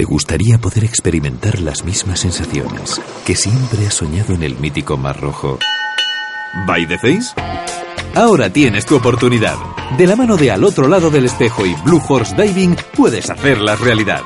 ¿Te gustaría poder experimentar las mismas sensaciones que siempre has soñado en el mítico Mar Rojo? ¿By the Face? Ahora tienes tu oportunidad. De la mano de Al otro lado del espejo y Blue Force Diving puedes hacerla realidad.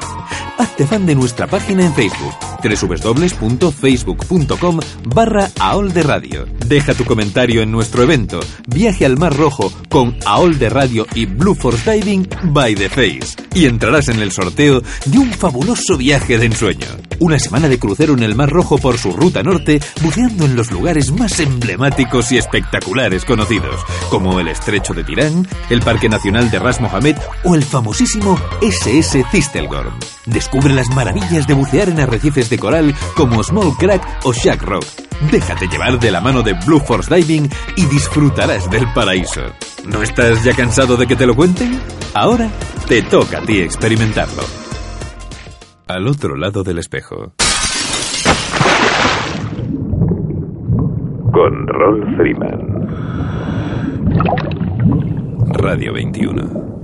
Hazte fan de nuestra página en Facebook www.facebook.com barra AOL de Radio. Deja tu comentario en nuestro evento Viaje al Mar Rojo con AOL de Radio y Blue Force Diving by the Face y entrarás en el sorteo de un fabuloso viaje de ensueño. Una semana de crucero en el Mar Rojo por su ruta norte, buceando en los lugares más emblemáticos y espectaculares conocidos, como el Estrecho de Tirán, el Parque Nacional de Ras Mohammed o el famosísimo SS Tistelgorm. Descubre las maravillas de bucear en arrecifes de coral como Small Crack o Shack Rock. Déjate llevar de la mano de Blue Force Diving y disfrutarás del paraíso. ¿No estás ya cansado de que te lo cuenten? Ahora te toca a ti experimentarlo. Al otro lado del espejo. Con Rolf Freeman. Radio 21.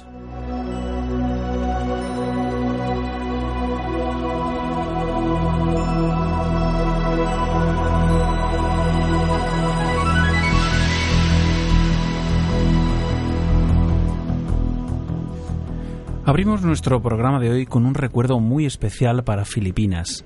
Abrimos nuestro programa de hoy con un recuerdo muy especial para Filipinas,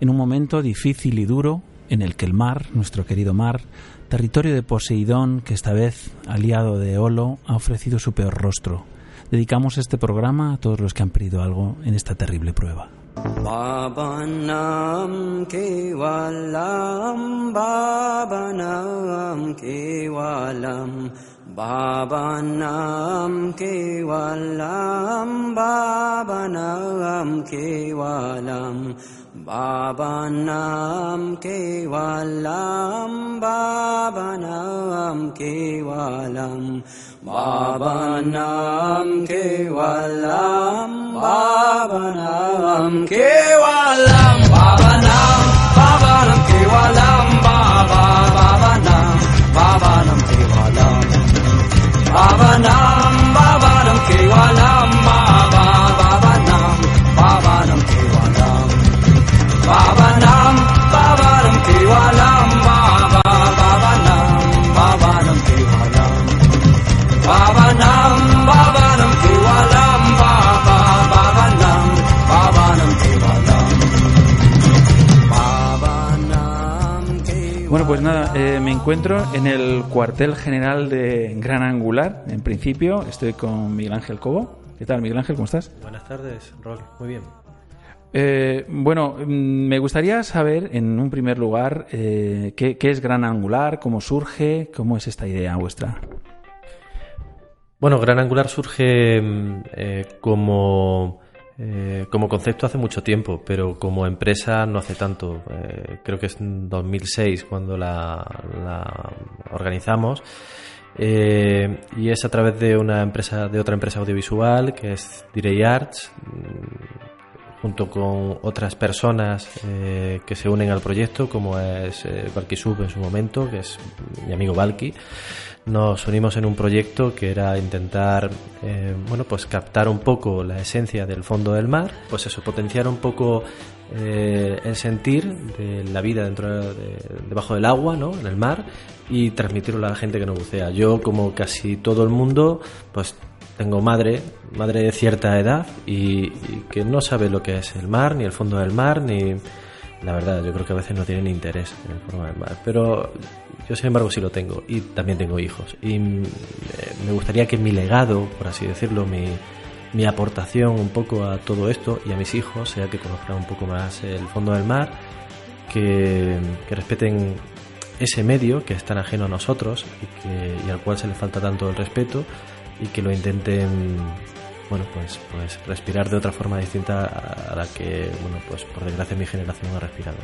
en un momento difícil y duro en el que el mar, nuestro querido mar, territorio de Poseidón, que esta vez, aliado de Olo, ha ofrecido su peor rostro. Dedicamos este programa a todos los que han perdido algo en esta terrible prueba. Babanam Kevalam Babanam Kevalam Babanam Kevalam Babanam Kevalam Babanam Kevalam Babanam Kevalam Babanam Babanam Kevalam Baba Babanam ं केवालां मां केवालाम् बाबनाम् बाबारम् केवालाम् nada, eh, me encuentro en el cuartel general de Gran Angular. En principio, estoy con Miguel Ángel Cobo. ¿Qué tal, Miguel Ángel? ¿Cómo estás? Buenas tardes, Rol. Muy bien. Eh, bueno, mm, me gustaría saber, en un primer lugar, eh, ¿qué, qué es Gran Angular, cómo surge, cómo es esta idea vuestra. Bueno, Gran Angular surge mm, eh, como, eh, como concepto hace mucho tiempo, pero como empresa no hace tanto. Eh, creo que es en 2006 cuando la, organizamos Eh, y es a través de una empresa, de otra empresa audiovisual que es Direy Arts, junto con otras personas eh, que se unen al proyecto, como es eh, Valky Sub en su momento, que es mi amigo Valky. Nos unimos en un proyecto que era intentar eh, bueno pues captar un poco la esencia del fondo del mar pues eso potenciar un poco eh, el sentir de la vida dentro de, debajo del agua no en el mar y transmitirlo a la gente que no bucea. Yo como casi todo el mundo pues tengo madre madre de cierta edad y, que no sabe lo que es el mar ni el fondo del mar ni la verdad, yo creo que a veces no tienen interés en el fondo del mar. Pero yo, sin embargo, sí lo tengo y también tengo hijos. Y me gustaría que mi legado, por así decirlo, mi, mi aportación un poco a todo esto y a mis hijos sea que conozcan un poco más el fondo del mar, que, que respeten ese medio que es tan ajeno a nosotros y, que, y al cual se le falta tanto el respeto y que lo intenten bueno, pues, pues respirar de otra forma distinta a la que, bueno, pues por desgracia mi generación ha respirado.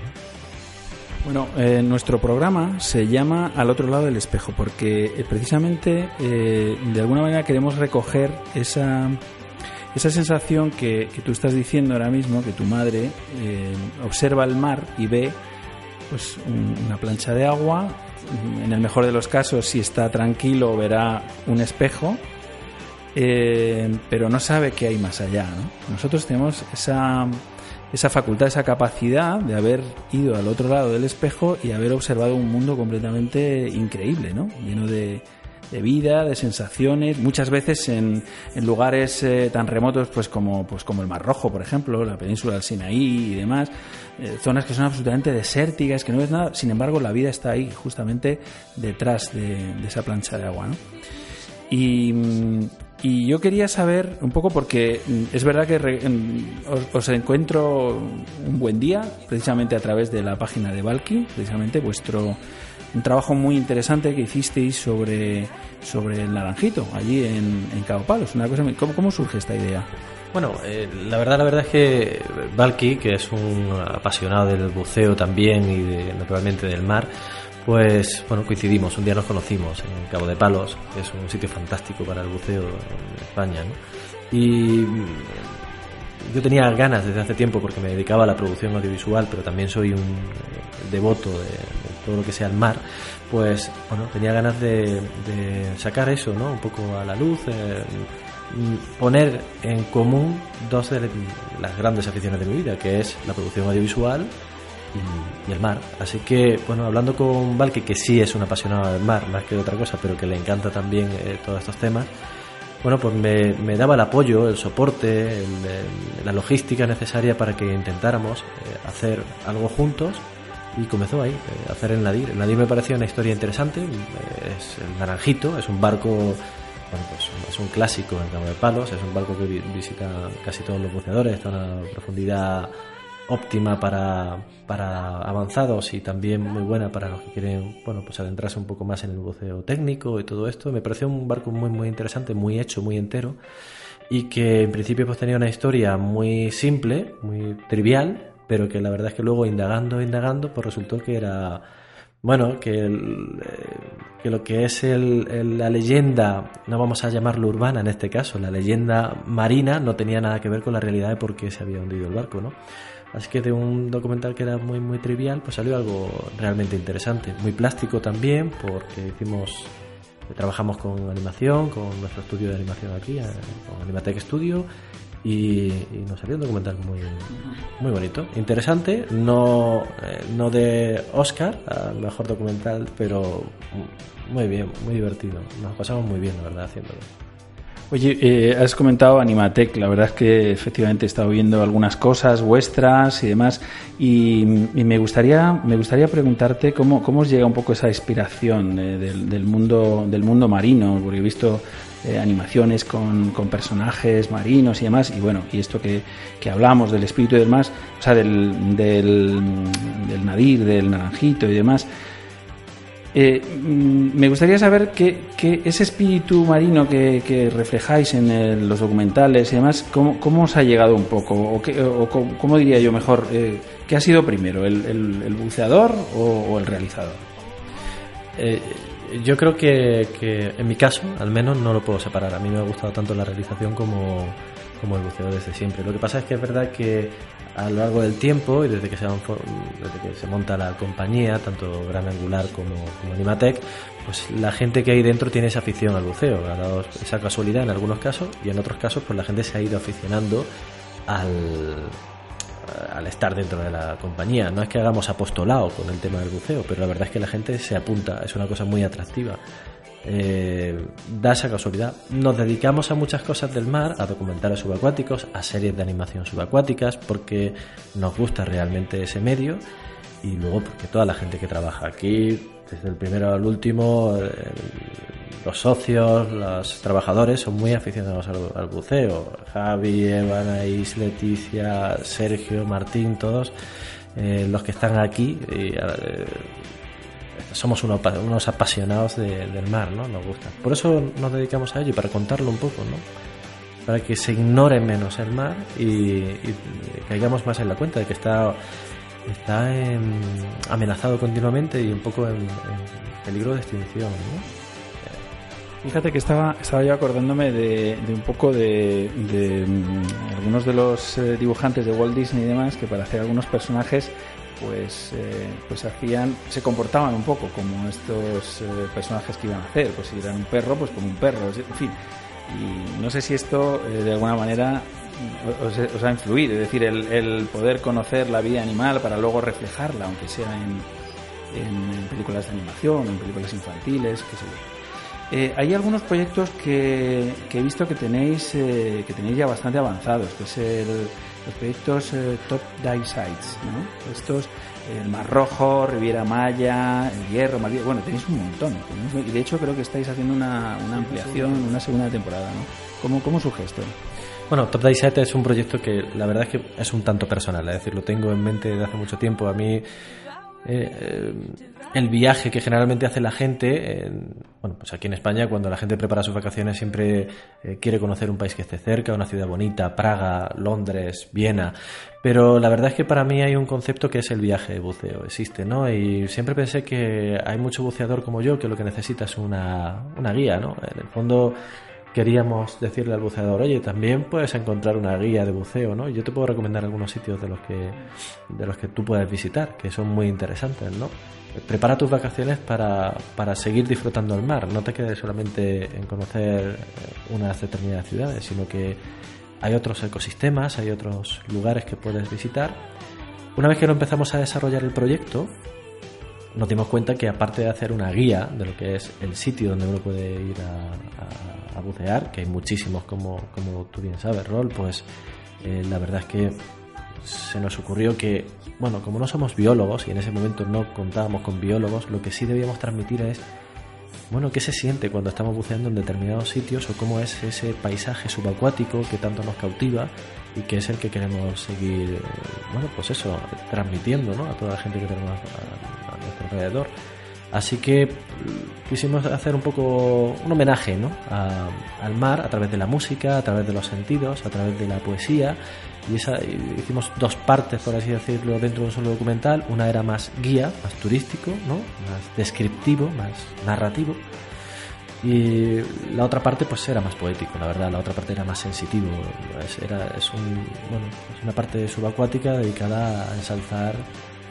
Bueno, eh, nuestro programa se llama Al otro lado del espejo porque eh, precisamente eh, de alguna manera queremos recoger esa, esa sensación que, que, tú estás diciendo ahora mismo, que tu madre observa el mar y ve pues un, una plancha de agua, en el mejor de los casos si está tranquilo verá un espejo eh, pero no sabe qué hay más allá. ¿no? Nosotros tenemos esa, esa facultad, esa capacidad de haber ido al otro lado del espejo y haber observado un mundo completamente increíble, ¿no? lleno de, de vida, de sensaciones, muchas veces en, lugares eh, tan remotos pues como, pues como el Mar Rojo, por ejemplo, la península del Sinaí y demás, eh, zonas que son absolutamente desérticas, que no ves nada, sin embargo la vida está ahí, justamente detrás de, esa plancha de agua. ¿no? Y, y yo quería saber un poco, porque es verdad que re, os, os, encuentro un buen día, precisamente a través de la página de Valky, precisamente vuestro un trabajo muy interesante que hicisteis sobre, sobre el naranjito, allí en, en Cabo Palos. Una cosa, ¿cómo, ¿Cómo surge esta idea? Bueno, eh, la verdad, la verdad es que Valky, que es un apasionado del buceo también y de, naturalmente del mar, pues bueno, coincidimos, un día nos conocimos en Cabo de Palos, que es un sitio fantástico para el buceo en España, ¿no? Y yo tenía ganas desde hace tiempo porque me dedicaba a la producción audiovisual, pero también soy un devoto de, de todo lo que sea el mar, pues bueno, tenía ganas de, de sacar eso, ¿no? Un poco a la luz, eh, poner en común dos de las grandes aficiones de mi vida, que es la producción audiovisual y, y, el mar. Así que, bueno, hablando con Valky, que sí es un apasionado del mar, más que de otra cosa, pero que le encanta también eh, todos estos temas, bueno, pues me, me, daba el apoyo, el soporte, el, el, la logística necesaria para que intentáramos eh, hacer algo juntos y comenzó ahí, eh, hacer el Nadir. El Nadir me parecía una historia interesante, es el Naranjito, es un barco bueno, pues es un clásico en Cabo de Palos, es un barco que visita casi todos los buceadores, está a una profundidad óptima para, para avanzados y también muy buena para los que quieren bueno pues adentrarse un poco más en el buceo técnico y todo esto. Me pareció un barco muy muy interesante muy hecho muy entero y que en principio pues tenía una historia muy simple muy trivial pero que la verdad es que luego indagando indagando pues resultó que era bueno que, el, que lo que es el, el, la leyenda no vamos a llamarlo urbana en este caso la leyenda marina no tenía nada que ver con la realidad de por qué se había hundido el barco no Así que de un documental que era muy muy trivial, pues salió algo realmente interesante, muy plástico también, porque hicimos trabajamos con animación, con nuestro estudio de animación aquí, eh, con Animatec Studio, y, y, nos salió un documental muy, muy bonito, interesante, no, eh, no de Oscar, al mejor documental, pero muy bien, muy divertido. Nos pasamos muy bien, la verdad, haciéndolo. Oye, eh, has comentado Animatec, la verdad es que efectivamente he estado viendo algunas cosas vuestras y demás, y, me gustaría me gustaría preguntarte cómo, cómo os llega un poco esa inspiración eh, del, del, mundo del mundo marino, porque he visto eh, animaciones con, con, personajes marinos y demás, y bueno, y esto que, que hablamos del espíritu y demás, o sea, del, del nadir, del naranjito y demás. Eh, me gustaría saber que, ese espíritu marino que, reflejáis en los documentales y demás, ¿cómo, ¿cómo, os ha llegado un poco? ¿O, qué, o cómo diría yo mejor? Eh, ¿Qué ha sido primero, el, buceador o, o, el realizador? Eh, yo creo que, que en mi caso, al menos, no lo puedo separar. A mí me ha gustado tanto la realización como, como el buceo desde siempre. Lo que pasa es que es verdad que a lo largo del tiempo y desde que se, desde que se monta la compañía, tanto Gran Angular como, como Animatec, pues la gente que hay dentro tiene esa afición al buceo. Ha dado esa casualidad en algunos casos y en otros casos pues la gente se ha ido aficionando al, al estar dentro de la compañía. No es que hagamos apostolado con el tema del buceo, pero la verdad es que la gente se apunta, es una cosa muy atractiva. Eh, da esa casualidad. Nos dedicamos a muchas cosas del mar, a documentales subacuáticos, a series de animación subacuáticas, porque nos gusta realmente ese medio y luego porque toda la gente que trabaja aquí, desde el primero al último, eh, los socios, los trabajadores son muy aficionados al, buceo. Javi, Evan, Anaís, Leticia, Sergio, Martín, todos eh, los que están aquí. eh, somos unos, unos apasionados de- del mar, ¿no? Nos gusta. Por eso nos dedicamos a ello para contarlo un poco, ¿no? Para que se ignore menos el mar y, y caigamos más en la cuenta de que está, está en- amenazado continuamente y un poco en, peligro de extinción, ¿no? Fíjate que estaba, estaba yo acordándome de, un poco de, de, mm, algunos de los eh, dibujantes de Walt Disney y demás que para hacer algunos personajes pues eh, pues hacían se comportaban un poco como estos eh, personajes que iban a hacer. Pues si eran un perro pues como un perro en fin. Y no sé si esto eh, de alguna manera mm, os, os ha influido. Es decir el, el poder conocer la vida animal para luego reflejarla aunque sea en, en películas de animación en películas infantiles qué sé yo. Eh, hay algunos proyectos que, que he visto que tenéis eh, que tenéis ya bastante avanzados, que es el, los proyectos eh, Top Die Sites, ¿no? Estos, el Mar Rojo, Riviera Maya, el Hierro, Maldiva, bueno, tenéis un montón. tenéis- y de hecho creo que estáis haciendo una, una ampliación, una segunda temporada, ¿no? ¿Cómo, cómo surge esto? Bueno, Top Day Set es un proyecto que la verdad es que es un tanto personal, es decir, lo tengo en mente desde hace mucho tiempo. A mí, eh, eh, el viaje que generalmente hace la gente, en- bueno, pues aquí en España, cuando la gente prepara sus vacaciones, siempre eh, quiere conocer un país que esté cerca, una ciudad bonita, Praga, Londres, Viena. Pero la verdad es que para mí hay un concepto que es el viaje de buceo, existe, ¿no? Y siempre pensé que hay mucho buceador como yo que lo que necesita es una, una guía, ¿no? En el fondo queríamos decirle al buceador, oye, también puedes encontrar una guía de buceo, ¿no? Yo te puedo recomendar algunos sitios de los que de los que tú puedes visitar, que son muy interesantes, ¿no? Prepara tus vacaciones para, para seguir disfrutando el mar, no te quedes solamente en conocer unas determinadas ciudades, sino que hay otros ecosistemas, hay otros lugares que puedes visitar. Una vez que lo empezamos a desarrollar el proyecto, nos dimos cuenta que aparte de hacer una guía de lo que es el sitio donde uno puede ir a, a- bucear, que hay muchísimos como, como tú bien sabes, Rol, pues eh, la verdad es que se nos ocurrió que, bueno, como no somos biólogos y en ese momento no contábamos con biólogos, lo que sí debíamos transmitir es, bueno, qué se siente cuando estamos buceando en determinados sitios o cómo es ese paisaje subacuático que tanto nos cautiva y que es el que queremos seguir, eh, bueno, pues eso, transmitiendo, ¿no? A toda la gente que tenemos a, a nuestro alrededor. Así que mm, quisimos hacer un poco un homenaje ¿no? A- al mar a través de la música, a través de los sentidos, a través de la poesía. Y esa, hicimos dos partes, por así decirlo, dentro de un solo documental. Una era más guía, más turístico, ¿no? más descriptivo, más narrativo. Y la otra parte pues era más poético, la verdad, la otra parte era más sensitivo. Era, es, un, bueno, es una parte subacuática dedicada a ensalzar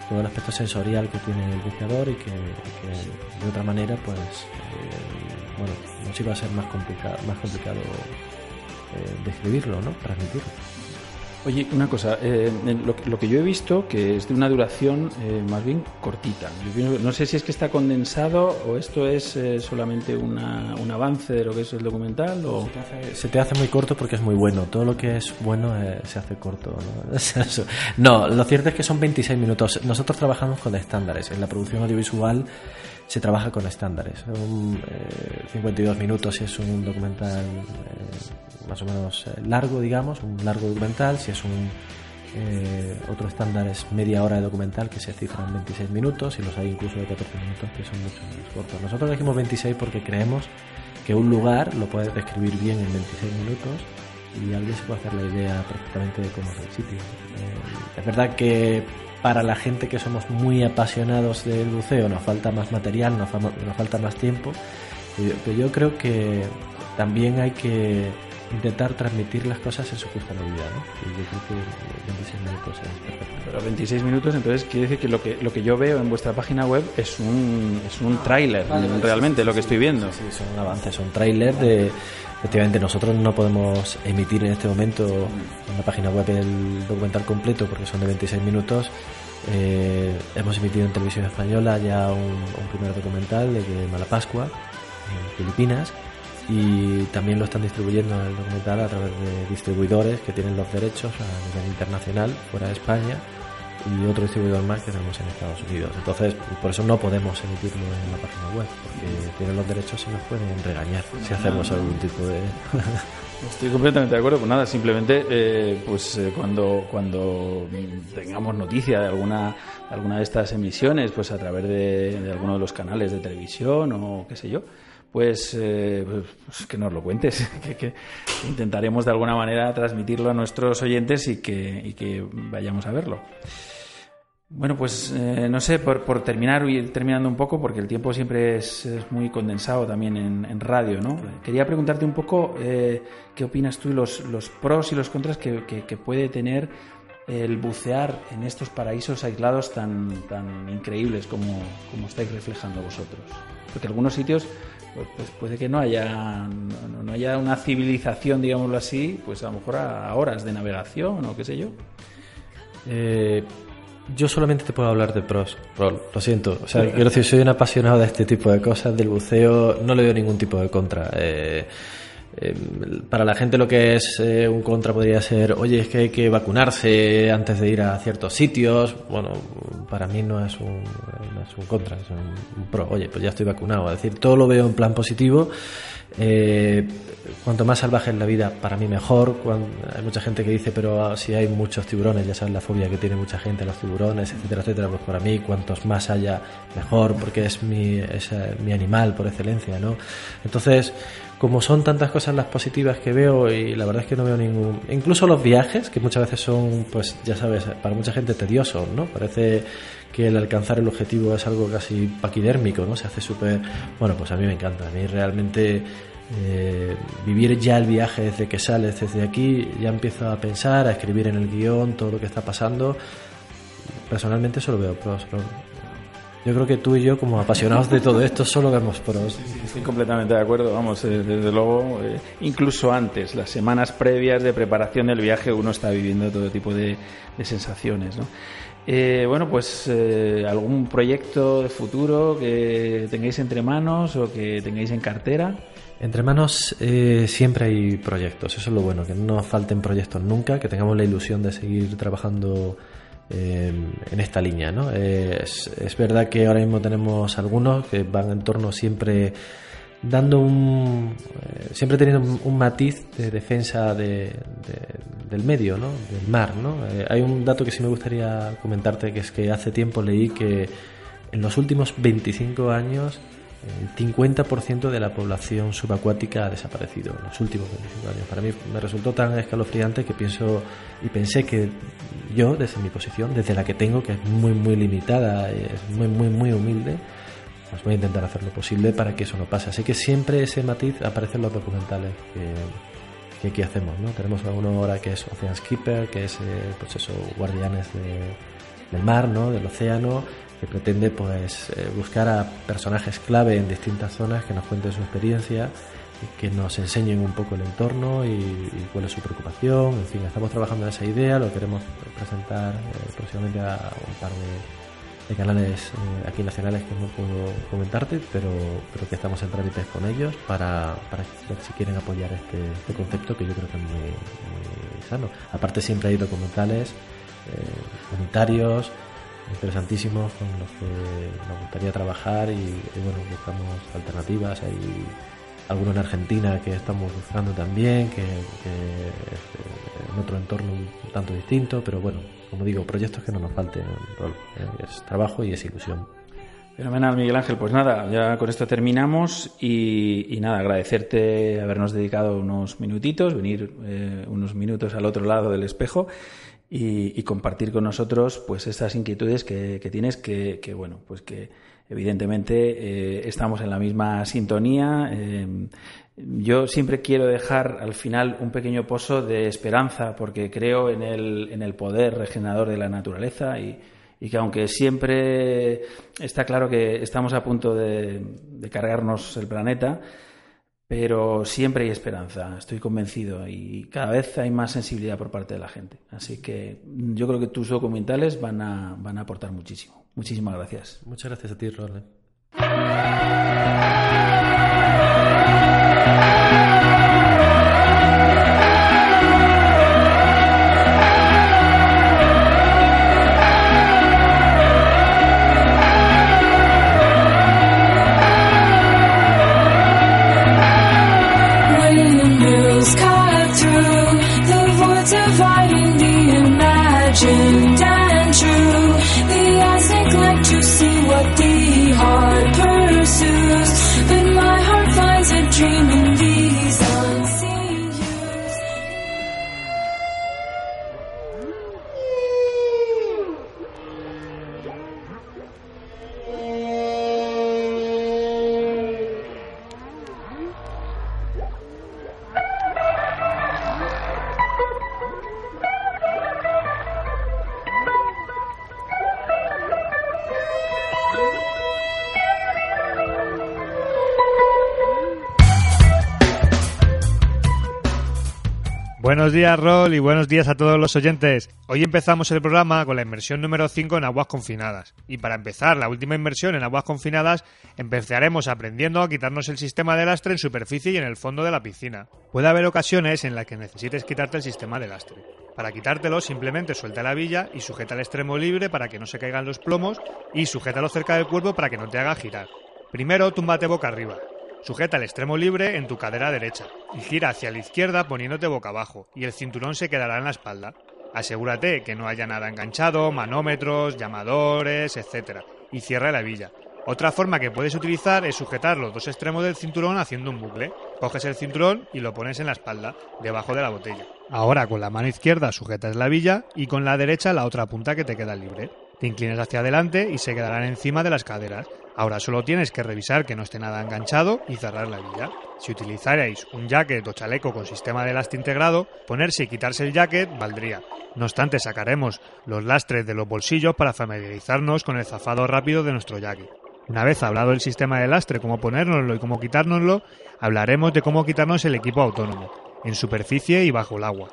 todo el aspecto sensorial que tiene el buceador y que, que de otra manera pues eh, bueno, nos iba a ser más complicado, más complicado eh, describirlo, ¿no? transmitirlo. Oye, una cosa, eh, lo, lo que yo he visto, que es de una duración eh, más bien cortita. Yo no sé si es que está condensado o esto es eh, solamente una- un avance de lo que es el documental o... Se te hace muy corto porque es muy bueno. Todo lo que es bueno eh, se hace corto. ¿no? No, lo cierto es que son 26 minutos. Nosotros trabajamos con estándares. En la producción audiovisual se trabaja con estándares. Son eh, 52 minutos es un documental eh, más o menos eh, largo, digamos, un largo documental. Si es un eh, otro estándar es media hora de documental que se cifra en 26 minutos y los hay incluso de 14 minutos que son mucho más cortos. Nosotros elegimos 26 porque creemos que un lugar lo puedes describir bien en 26 minutos y alguien se puede hacer la idea perfectamente de cómo es el sitio. Eh, es verdad que para la gente que somos muy apasionados del buceo nos falta más material, nos, nos falta más tiempo, pero yo, pero yo creo que también hay que intentar transmitir las cosas en su justa medida, ¿no? Y yo creo que 26 minutos es perfecto. Pero 26 minutos, entonces quiere decir que lo que lo que yo veo en vuestra página web es un es un tráiler, realmente lo que estoy viendo. Sí, son avances, son trailers de... Efectivamente, nosotros no podemos emitir en este momento en la página web el documental completo porque son de 26 minutos. Eh, hemos emitido en televisión española ya un, primer documental de Malapascua, en Filipinas, y también lo están distribuyendo el documental a través de distribuidores que tienen los derechos a nivel internacional, fuera de España, y otro distribuidor más que tenemos en Estados Unidos. Entonces, por eso no podemos emitirlo en la página web, porque tienen los derechos y nos pueden regañar si hacemos algún tipo de... Estoy completamente de acuerdo. Pues nada, simplemente eh, pues eh, cuando cuando tengamos noticia de alguna de alguna de estas emisiones, pues a través de, de alguno de los canales de televisión o qué sé yo, pues, eh, pues que nos lo cuentes, que, intentaremos de alguna manera transmitirlo a nuestros oyentes y que, vayamos a verlo. Bueno, pues eh, no sé, por, terminar, ir terminando un poco, porque el tiempo siempre es, muy condensado también en, en radio, ¿no? Quería preguntarte un poco eh, qué opinas tú y los, pros y los contras que, que- que puede tener el bucear en estos paraísos aislados tan, tan increíbles como, como estáis reflejando vosotros. Porque algunos sitios pues, pues puede que no haya, no, no haya una civilización, digámoslo así, pues a lo mejor a, a horas de navegación o qué sé yo. Eh, yo solamente te puedo hablar de pros, Rol, lo siento. O sea, quiero decir, soy un apasionado de este tipo de cosas, del buceo, no le veo ningún tipo de contra. Eh, eh, para la gente lo que es eh, un contra podría ser, oye, es que hay que vacunarse antes de ir a ciertos sitios. Bueno, para mí no es un, es un contra, es un, pro. Oye, pues ya estoy vacunado. Es decir, todo lo veo en plan positivo. Eh, cuanto más salvaje es la vida, para mí mejor. Hay mucha gente que dice, pero ah, si hay muchos tiburones, ya sabes la fobia que tiene mucha gente a los tiburones, etcétera, etcétera. Pues para mí, cuantos más haya, mejor, porque es mi, es, mi animal por excelencia, ¿no? Entonces, como son tantas cosas las positivas que veo, y la verdad es que no veo ningún. Incluso los viajes, que muchas veces son, pues ya sabes, para mucha gente tediosos, ¿no? Parece que el alcanzar el objetivo es algo casi paquidérmico, ¿no? Se hace súper... Bueno, pues a mí me encanta. A mí realmente eh, vivir ya el viaje desde que sales desde aquí, ya empiezo a pensar, a escribir en el guion todo lo que está pasando. Personalmente solo veo pros. ¿no? Yo creo que tú y yo, como apasionados de todo esto, solo vemos pros. Estoy completamente de acuerdo, vamos, eh, desde luego, eh, incluso antes, las semanas previas de preparación del viaje, uno está viviendo todo tipo de, de sensaciones, ¿no? Eh, bueno, pues eh, algún proyecto de futuro que tengáis entre manos o que tengáis en cartera. Entre manos eh, siempre hay proyectos, eso es lo bueno, que no nos falten proyectos nunca, que tengamos la ilusión de seguir trabajando eh, en esta línea. ¿no? Eh, es, verdad que ahora mismo tenemos algunos que van en torno siempre dando un eh, siempre teniendo un, matiz de defensa de, de- del medio no del mar no hay un dato que sí me gustaría comentarte que es que hace tiempo leí que en los últimos 25 años el 50% de la población subacuática ha desaparecido en los últimos 25 años. Para mí me resultó tan escalofriante que pienso y pensé que yo, desde mi posición, desde la que tengo, que es muy, muy limitada, es muy, muy, muy humilde, pues voy a intentar hacer lo posible para que eso no pase. Así que siempre ese matiz aparece en los documentales que, que aquí hacemos. ¿no? Tenemos uno ahora que es Ocean Skipper, que es eh, pues eso, guardianes de- del mar, ¿no? del océano, que pretende pues eh, buscar a personajes clave en distintas zonas que nos cuenten su experiencia que nos enseñen un poco el entorno y, y cuál es su preocupación. En fin, estamos trabajando en esa idea, lo queremos presentar eh, próximamente a un par de, de canales eh, aquí nacionales que no puedo comentarte, pero, pero que estamos en trámites con ellos para, para ver si quieren apoyar este, este concepto que yo creo que es muy, muy sano. Aparte siempre hay documentales eh, unitarios interesantísimos con los que nos gustaría trabajar y, bueno, buscamos alternativas. Hay algunos en Argentina que estamos buscando también, que, que eh, en otro entorno un tanto distinto, pero bueno, como digo, proyectos que no nos falten. Eh, Es trabajo y es ilusión. Fenomenal, Miguel Ángel. Pues nada, ya con esto terminamos y, y nada, agradecerte habernos dedicado unos minutitos, venir eh, unos minutos al otro lado del espejo y, compartir con nosotros pues estas inquietudes que, tienes que, bueno pues que evidentemente eh, estamos en la misma sintonía. Eh, yo siempre quiero dejar al final un pequeño pozo de esperanza porque creo en el, en el poder regenerador de la naturaleza y, y que aunque siempre está claro que estamos a punto de, de cargarnos el planeta, pero siempre hay esperanza, estoy convencido, y cada vez hay más sensibilidad por parte de la gente. Así que yo creo que tus documentales van a, van a aportar muchísimo. Muchísimas gracias. Muchas gracias a ti, Roland. Buenos días, Rol, y buenos días a todos los oyentes. Hoy empezamos el programa con la inmersión número 5 en aguas confinadas. Y para empezar la última inmersión en aguas confinadas, empezaremos aprendiendo a quitarnos el sistema de lastre en superficie y en el fondo de la piscina. Puede haber ocasiones en las que necesites quitarte el sistema de lastre. Para quitártelo, simplemente suelta la villa y sujeta el extremo libre para que no se caigan los plomos y sujétalo cerca del cuerpo para que no te haga girar. Primero, túmbate boca arriba. Sujeta el extremo libre en tu cadera derecha y gira hacia la izquierda poniéndote boca abajo y el cinturón se quedará en la espalda. Asegúrate que no haya nada enganchado, manómetros, llamadores, etc. Y cierra la villa. Otra forma que puedes utilizar es sujetar los dos extremos del cinturón haciendo un bucle. Coges el cinturón y lo pones en la espalda, debajo de la botella. Ahora con la mano izquierda sujetas la villa y con la derecha la otra punta que te queda libre. Te inclinas hacia adelante y se quedarán encima de las caderas. Ahora solo tienes que revisar que no esté nada enganchado y cerrar la villa. Si utilizarais un jacket o chaleco con sistema de lastre integrado, ponerse y quitarse el jacket valdría. No obstante, sacaremos los lastres de los bolsillos para familiarizarnos con el zafado rápido de nuestro jacket. Una vez hablado del sistema de lastre, cómo ponérnoslo y cómo quitárnoslo, hablaremos de cómo quitarnos el equipo autónomo, en superficie y bajo el agua.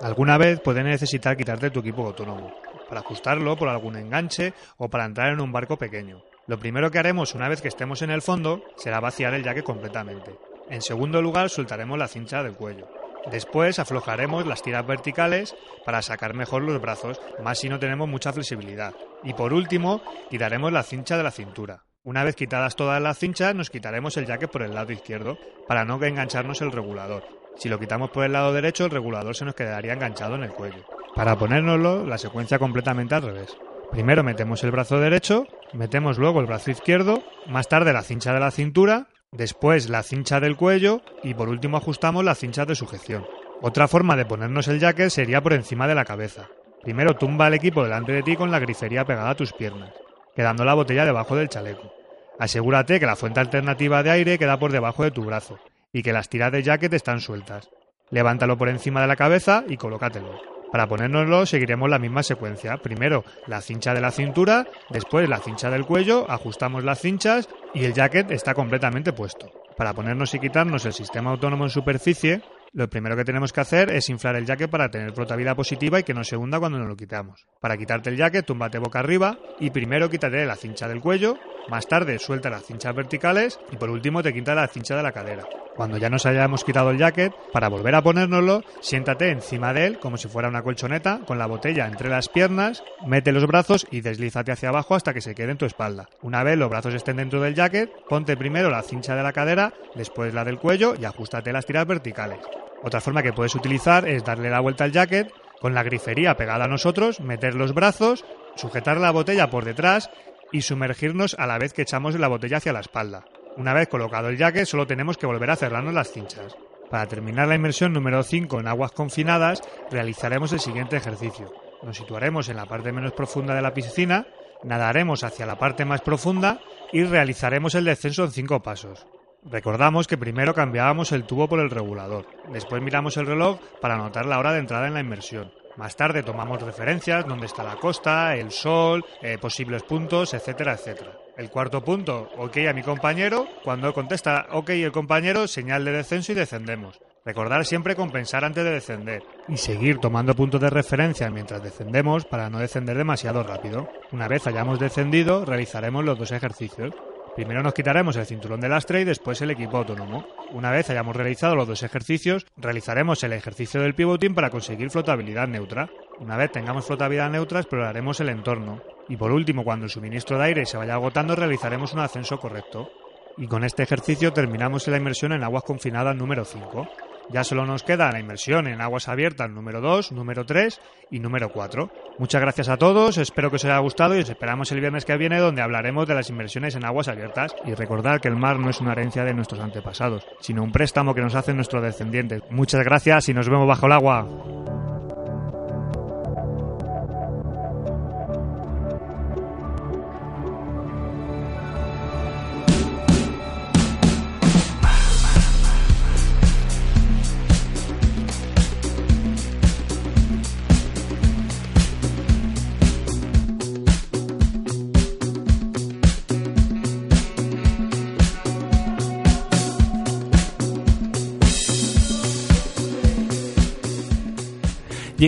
Alguna vez puedes necesitar quitarte tu equipo autónomo, para ajustarlo por algún enganche o para entrar en un barco pequeño. Lo primero que haremos una vez que estemos en el fondo será vaciar el jaque completamente. En segundo lugar, soltaremos la cincha del cuello. Después aflojaremos las tiras verticales para sacar mejor los brazos, más si no tenemos mucha flexibilidad. Y por último, quitaremos la cincha de la cintura. Una vez quitadas todas las cinchas, nos quitaremos el jaque por el lado izquierdo, para no engancharnos el regulador. Si lo quitamos por el lado derecho, el regulador se nos quedaría enganchado en el cuello. Para ponérnoslo, la secuencia completamente al revés. Primero metemos el brazo derecho, metemos luego el brazo izquierdo, más tarde la cincha de la cintura, después la cincha del cuello y por último ajustamos la cincha de sujeción. Otra forma de ponernos el jacket sería por encima de la cabeza. Primero tumba el equipo delante de ti con la grifería pegada a tus piernas, quedando la botella debajo del chaleco. Asegúrate que la fuente alternativa de aire queda por debajo de tu brazo y que las tiras de jacket están sueltas. Levántalo por encima de la cabeza y colócatelo. Para ponérnoslo seguiremos la misma secuencia. Primero la cincha de la cintura, después la cincha del cuello, ajustamos las cinchas y el jacket está completamente puesto. Para ponernos y quitarnos el sistema autónomo en superficie, lo primero que tenemos que hacer es inflar el jacket para tener flotabilidad positiva y que no se hunda cuando nos lo quitamos. Para quitarte el jacket, túmbate boca arriba y primero quítate la cincha del cuello, más tarde suelta las cinchas verticales y por último te quita la cincha de la cadera. Cuando ya nos hayamos quitado el jacket, para volver a ponérnoslo, siéntate encima de él como si fuera una colchoneta, con la botella entre las piernas, mete los brazos y deslízate hacia abajo hasta que se quede en tu espalda. Una vez los brazos estén dentro del jacket, ponte primero la cincha de la cadera, después la del cuello y ajustate las tiras verticales. Otra forma que puedes utilizar es darle la vuelta al jacket, con la grifería pegada a nosotros, meter los brazos, sujetar la botella por detrás y sumergirnos a la vez que echamos la botella hacia la espalda. Una vez colocado el jacket, solo tenemos que volver a cerrarnos las cinchas. Para terminar la inmersión número 5 en aguas confinadas, realizaremos el siguiente ejercicio. Nos situaremos en la parte menos profunda de la piscina, nadaremos hacia la parte más profunda y realizaremos el descenso en cinco pasos. Recordamos que primero cambiábamos el tubo por el regulador, después miramos el reloj para anotar la hora de entrada en la inmersión. Más tarde tomamos referencias, dónde está la costa, el sol, eh, posibles puntos, etcétera, etcétera. El cuarto punto, ok a mi compañero. Cuando contesta ok el compañero, señal de descenso y descendemos. Recordar siempre compensar antes de descender y seguir tomando puntos de referencia mientras descendemos para no descender demasiado rápido. Una vez hayamos descendido, realizaremos los dos ejercicios. Primero nos quitaremos el cinturón de lastre y después el equipo autónomo. Una vez hayamos realizado los dos ejercicios, realizaremos el ejercicio del pivoting para conseguir flotabilidad neutra. Una vez tengamos flotabilidad neutra, exploraremos el entorno. Y por último, cuando el suministro de aire se vaya agotando, realizaremos un ascenso correcto. Y con este ejercicio terminamos la inmersión en aguas confinadas número 5. Ya solo nos queda la inmersión en aguas abiertas número 2, número 3 y número 4. Muchas gracias a todos, espero que os haya gustado y os esperamos el viernes que viene donde hablaremos de las inversiones en aguas abiertas y recordar que el mar no es una herencia de nuestros antepasados, sino un préstamo que nos hacen nuestros descendientes. Muchas gracias y nos vemos bajo el agua.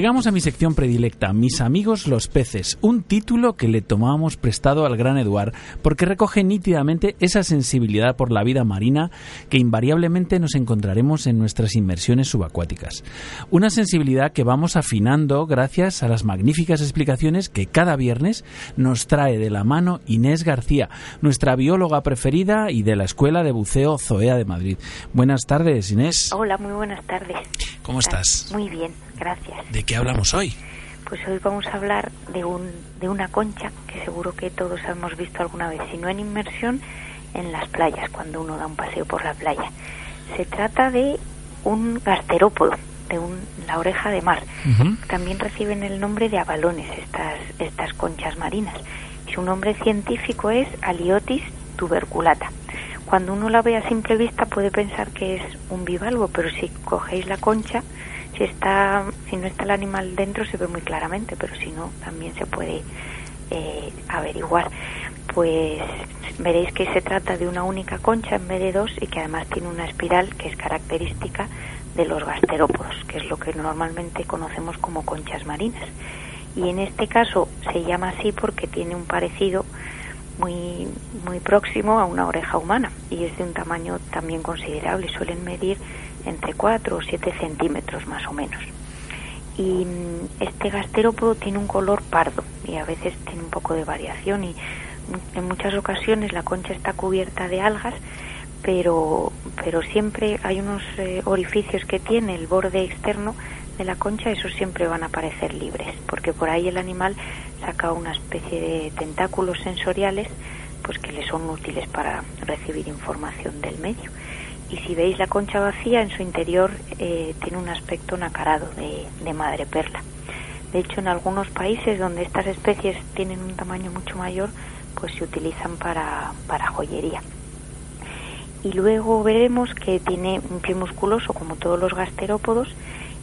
Llegamos a mi sección predilecta, Mis amigos los peces, un título que le tomábamos prestado al gran Eduard porque recoge nítidamente esa sensibilidad por la vida marina que invariablemente nos encontraremos en nuestras inmersiones subacuáticas. Una sensibilidad que vamos afinando gracias a las magníficas explicaciones que cada viernes nos trae de la mano Inés García, nuestra bióloga preferida y de la Escuela de Buceo Zoea de Madrid. Buenas tardes, Inés. Hola, muy buenas tardes. ¿Cómo estás? Muy bien, gracias. ¿De qué hablamos hoy? Pues hoy vamos a hablar de, un, de una concha que seguro que todos hemos visto alguna vez, si no en inmersión, en las playas, cuando uno da un paseo por la playa. Se trata de un gasterópodo, de un, la oreja de mar. También reciben el nombre de abalones estas, estas conchas marinas. Su nombre científico es Aliotis tuberculata. Cuando uno la ve a simple vista puede pensar que es un bivalvo, pero si cogéis la concha, si está, si no está el animal dentro se ve muy claramente, pero si no también se puede eh, averiguar. Pues veréis que se trata de una única concha en vez de dos y que además tiene una espiral que es característica de los gasterópodos, que es lo que normalmente conocemos como conchas marinas. Y en este caso se llama así porque tiene un parecido muy, muy próximo a una oreja humana y es de un tamaño también considerable. Suelen medir entre 4 o 7 centímetros más o menos. Y mm, este gasterópodo tiene un color pardo y a veces tiene un poco de variación y en muchas ocasiones la concha está cubierta de algas, pero, pero siempre hay unos eh, orificios que tiene el borde externo de la concha, esos siempre van a aparecer libres, porque por ahí el animal saca una especie de tentáculos sensoriales pues que le son útiles para recibir información del medio. Y si veis la concha vacía, en su interior eh, tiene un aspecto nacarado de, de madre perla. De hecho, en algunos países donde estas especies tienen un tamaño mucho mayor, pues se utilizan para, para joyería. Y luego veremos que tiene un pie musculoso como todos los gasterópodos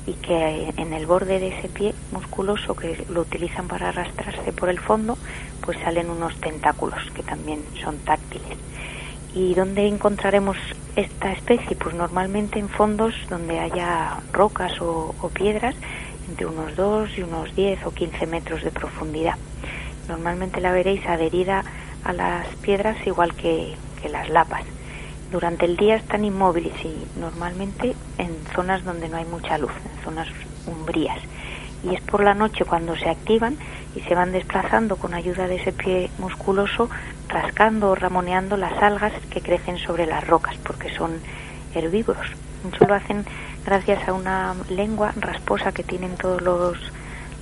y que en el borde de ese pie musculoso que lo utilizan para arrastrarse por el fondo, pues salen unos tentáculos que también son táctiles. ¿Y dónde encontraremos esta especie? Pues normalmente en fondos donde haya rocas o, piedras entre unos 2 y unos 10 o 15 metros de profundidad. Normalmente la veréis adherida a las piedras igual que, que las lapas. Durante el día están inmóviles y normalmente en zonas donde no hay mucha luz, en zonas umbrías. Y es por la noche cuando se activan y se van desplazando con ayuda de ese pie musculoso, rascando o ramoneando las algas que crecen sobre las rocas, porque son herbívoros. Mucho lo hacen gracias a una lengua rasposa que tienen todos los,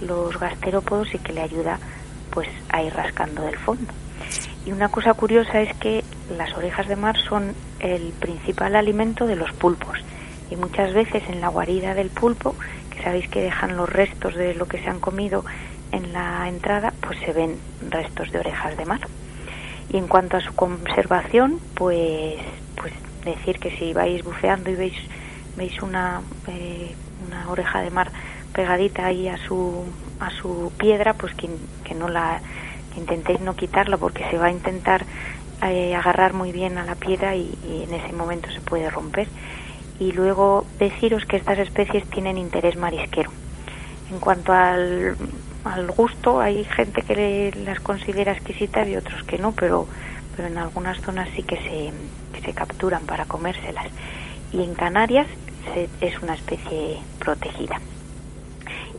los gasterópodos y que le ayuda pues a ir rascando del fondo. Y una cosa curiosa es que las orejas de mar son el principal alimento de los pulpos. Y muchas veces en la guarida del pulpo, que sabéis que dejan los restos de lo que se han comido en la entrada pues se ven restos de orejas de mar. Y en cuanto a su conservación, pues, pues decir que si vais buceando y veis, veis una, eh, una oreja de mar pegadita ahí a su, a su piedra, pues que, que no la que intentéis no quitarla porque se va a intentar eh, agarrar muy bien a la piedra y, y en ese momento se puede romper. Y luego deciros que estas especies tienen interés marisquero. En cuanto al, al gusto, hay gente que le- las considera exquisitas y otros que no, pero, pero en algunas zonas sí que se, que se capturan para comérselas. Y en Canarias se- es una especie protegida.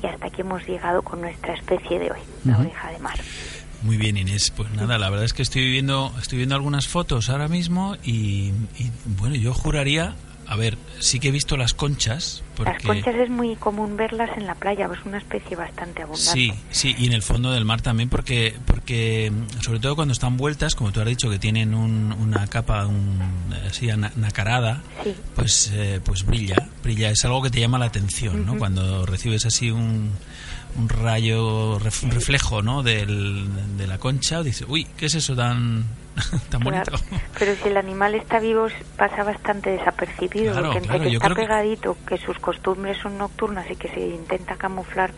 Y hasta aquí hemos llegado con nuestra especie de hoy, la oreja de mar. Muy bien, Inés. Pues nada, la verdad es que estoy viendo, estoy viendo algunas fotos ahora mismo y, y, bueno, yo juraría, a ver, sí que he visto las conchas, porque Las conchas es muy común verlas en la playa, es una especie bastante abundante. sí, sí, y en el fondo del mar también, porque, porque mm, sobre todo cuando están vueltas, como tú has dicho, que tienen un- una capa un, así ana- nacarada, Sí. pues, eh, pues brilla, brilla. Es algo que te llama la atención, ¿no? Cuando recibes así un, un rayo, un reflejo, ¿no? Del, de la concha, dices, uy, ¿qué es eso tan, tan bonito? Claro, pero si el animal está vivo pasa bastante desapercibido, Claro, porque entre claro, que está que- pegadito, que sus costumbres son nocturnas y que se intenta camuflar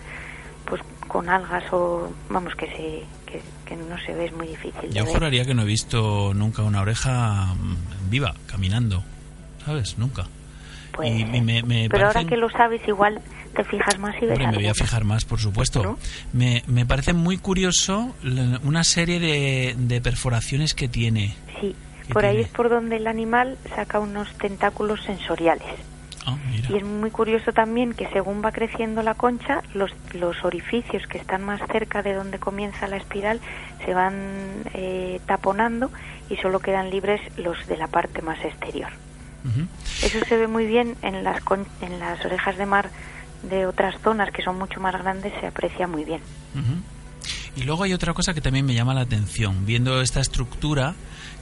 pues con algas o vamos que se que, que no se ve es muy difícil. Yo juraría que no he visto nunca una oreja mm, viva, caminando, ¿sabes? Nunca. Puede y, ser. y me, me Pero ahora que lo sabes igual te fijas más y ves Hombre, me voy a fijar más, por supuesto. ¿No? Me, me parece muy curioso una serie de, de perforaciones que tiene. Sí, ¿Qué por ahí es por donde el animal saca unos tentáculos sensoriales. Ah. Y es muy curioso también que según va creciendo la concha, los, los orificios que están más cerca de donde comienza la espiral se van eh, taponando y solo quedan libres los de la parte más exterior. Eso se ve muy bien en las, con- en las orejas de mar de otras zonas que son mucho más grandes, se aprecia muy bien. Y luego hay otra cosa que también me llama la atención, viendo esta estructura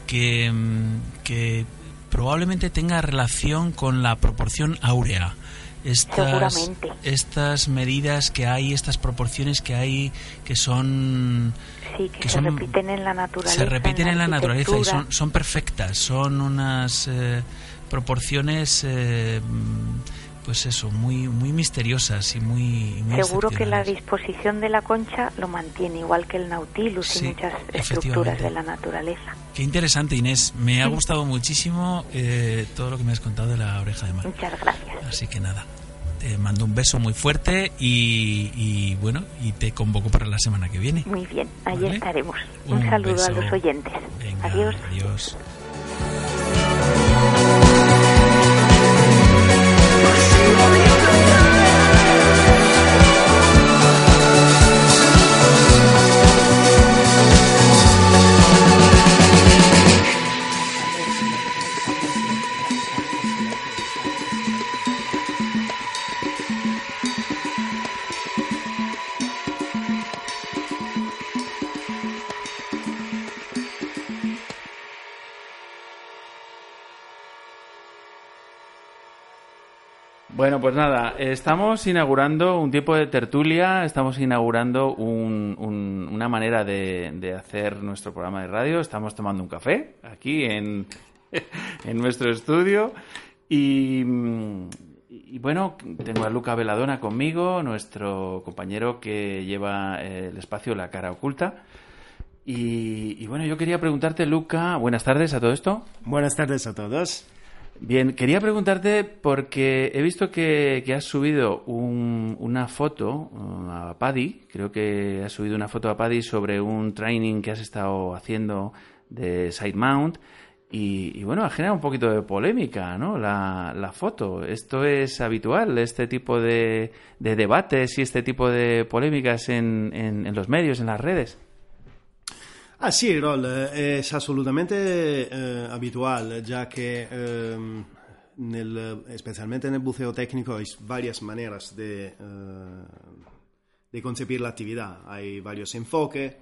que, mm, que probablemente tenga relación con la proporción áurea. Estas, estas medidas que hay, estas proporciones que hay, que son Sí, que, Que se son- repiten en la naturaleza. se repiten en la naturaleza y son, son perfectas, son unas eh, proporciones, eh, pues eso, muy muy misteriosas y muy, muy Seguro que la disposición de la concha lo mantiene, igual que el nautilus Sí, y muchas estructuras de la naturaleza. Qué interesante, Inés. Me ha gustado muchísimo eh, todo lo que me has contado de la oreja de mar. Muchas gracias. Así que nada, te mando un beso muy fuerte y, y, bueno, y te convoco para la semana que viene. Muy bien, allí Vale. estaremos. Un, Un saludo beso. a los oyentes. Venga, Adiós. Adiós. Bueno, pues nada, estamos inaugurando un tiempo de tertulia, estamos inaugurando un- un- una manera de, hacer nuestro programa de radio. Estamos tomando un café aquí en, en nuestro estudio y, y bueno, tengo a Luca Veladona conmigo, nuestro compañero que lleva eh, el espacio La Cara Oculta. Y, y bueno, yo quería preguntarte, Luca, buenas tardes a todo esto. Buenas tardes a todos. Bien, quería preguntarte porque he visto que, que has subido un- una foto a Paddy, creo que has subido una foto a Paddy sobre un training que has estado haciendo de side mount y, y bueno, ha generado un poquito de polémica, ¿no? La, la foto. ¿Esto es habitual, este tipo de, de debates y este tipo de polémicas en- en los medios, en las redes? Ah sì, Rol, eh, è assolutamente eh, abituale, già che ehm, buceo tecnico hay varias maneras de, eh, de concebir la actividad. Hay varios enfoques.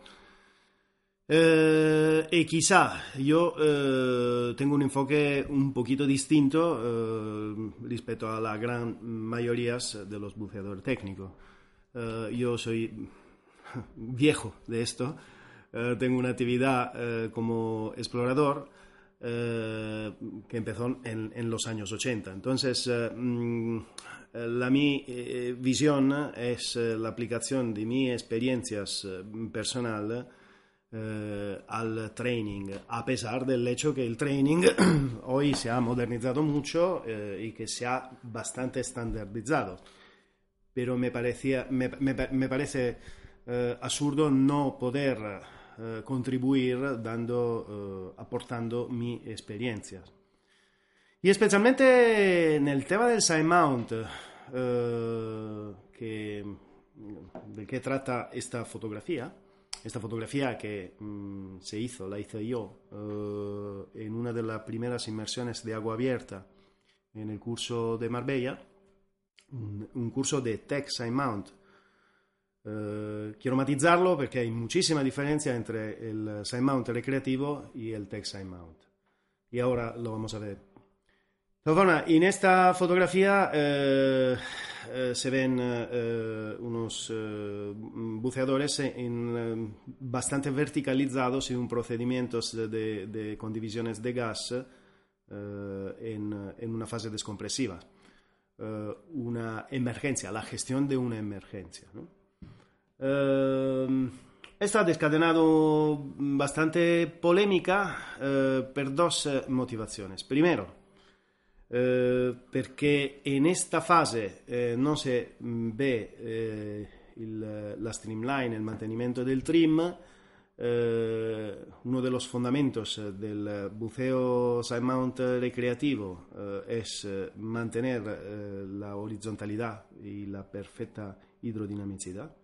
Eh, y quizá yo eh, tengo un enfoque un poquito distinto respecto a la gran mayoría de los buceadores técnicos. Yo soy viejo de esto. Eh, tengo una actividad eh, como explorador eh, que empezó en, los años 80. Entonces, mm, la mi visión es la aplicación de mis experiencias personales al training, a pesar del hecho que el training hoy se ha modernizado mucho y que se ha bastante estandarizado. Pero me, parecía, me, me parece absurdo no poder eh, contribuir dando, eh, aportando mi experiencia. Y especialmente en el tema del side mount, eh, que, de qué trata esta fotografía, esta fotografía que mm, se hizo, la hice yo en una de las primeras inmersiones de agua abierta en el curso de Marbella, un, un curso de Tech Side Mount eh, quiero matizarlo porque hay muchísima diferencia entre el side mount recreativo y el tech side mount. Y ahora lo vamos a ver. Formas, en esta fotografía eh, eh, se ven unos buceadores en, bastante verticalizados en un procedimiento de, de, con divisiones de gas en, en, una fase descompresiva. una emergencia, la gestión de una emergencia. ¿no? Eh, esto ha descatenado bastante polémica eh, per dos motivazioni. Primero, eh, perché in questa fase eh, non si ve eh, la streamline, il mantenimento del trim, eh, uno de los fundamentos del buceo side mount recreativo eh, mantener eh, la horizontalidad y la perfecta hidrodinamicidad.